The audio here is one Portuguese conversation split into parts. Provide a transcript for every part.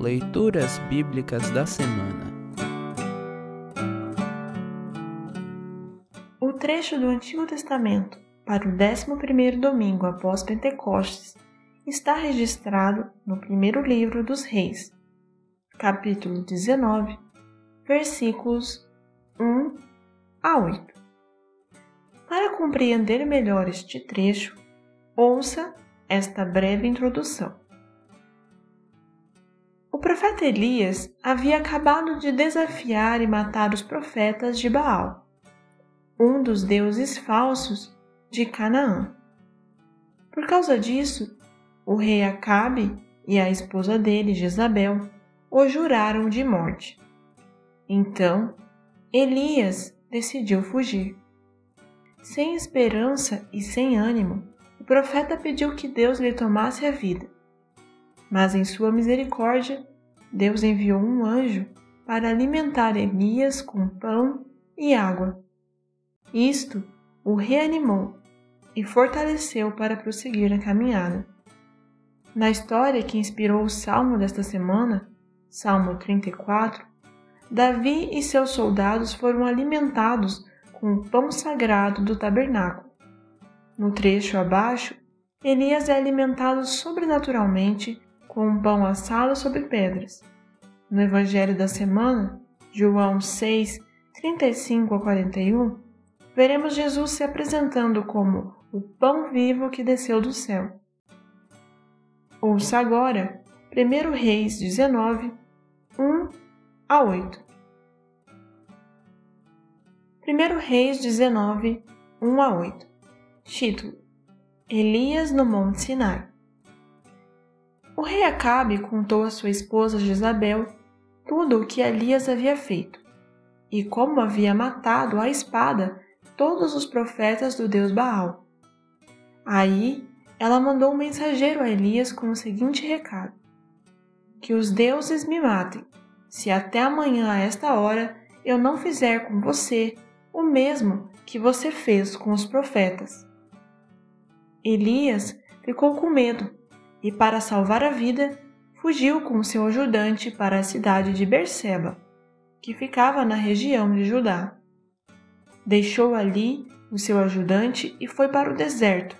Leituras Bíblicas da Semana O trecho do Antigo Testamento para o 11 domingo após Pentecostes está registrado no primeiro livro dos Reis, capítulo 19, versículos 1 a 8. Para compreender melhor este trecho, ouça esta breve introdução. Profeta Elias havia acabado de desafiar e matar os profetas de Baal, um dos deuses falsos de Canaã. Por causa disso, o rei Acabe e a esposa dele, Jezabel, o juraram de morte. Então, Elias decidiu fugir. Sem esperança e sem ânimo, o profeta pediu que Deus lhe tomasse a vida. Mas em sua misericórdia, Deus enviou um anjo para alimentar Elias com pão e água. Isto o reanimou e fortaleceu para prosseguir na caminhada. Na história que inspirou o salmo desta semana, Salmo 34, Davi e seus soldados foram alimentados com o pão sagrado do tabernáculo. No trecho abaixo, Elias é alimentado sobrenaturalmente com um pão assado sobre pedras. No Evangelho da semana, João 6, 35 a 41, veremos Jesus se apresentando como o pão vivo que desceu do céu. Ouça agora 1 Reis 19, 1 a 8. 1 Reis 19, 1 a 8. Título: Elias no Monte Sinai. O rei Acabe contou a sua esposa Jezabel tudo o que Elias havia feito e como havia matado à espada todos os profetas do deus Baal. Aí ela mandou um mensageiro a Elias com o seguinte recado: Que os deuses me matem, se até amanhã a esta hora eu não fizer com você o mesmo que você fez com os profetas. Elias ficou com medo e, para salvar a vida, fugiu com seu ajudante para a cidade de Berseba, que ficava na região de Judá. Deixou ali o seu ajudante e foi para o deserto,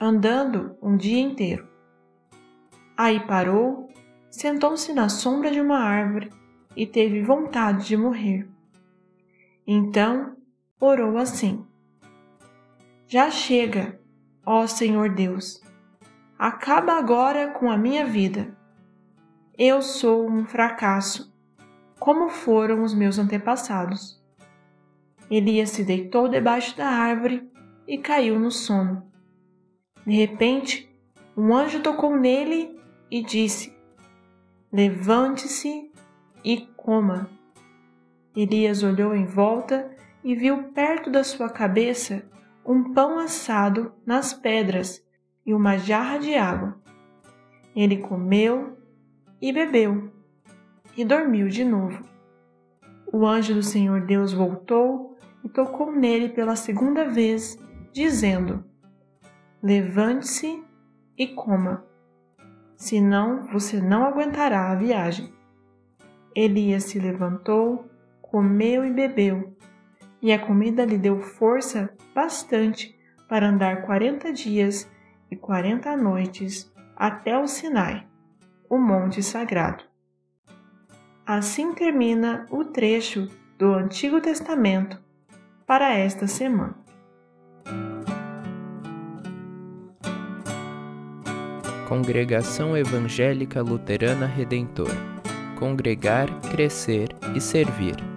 andando um dia inteiro. Aí parou, sentou-se na sombra de uma árvore e teve vontade de morrer. Então orou assim: Já chega, ó Senhor Deus, acaba agora com a minha vida. Eu sou um fracasso, como foram os meus antepassados. Elias se deitou debaixo da árvore e caiu no sono. De repente, um anjo tocou nele e disse: Levante-se e coma. Elias olhou em volta e viu perto da sua cabeça um pão assado nas pedras e uma jarra de água. Ele comeu e bebeu e dormiu de novo. O anjo do Senhor Deus voltou e tocou nele pela segunda vez, dizendo: Levante-se e coma, senão você não aguentará a viagem. Elias se levantou, comeu e bebeu, e a comida lhe deu força bastante para andar quarenta dias e quarenta noites até o Sinai, o monte sagrado. Assim termina o trecho do Antigo Testamento para esta semana. Congregação Evangélica Luterana Redentor Congregar, Crescer e Servir.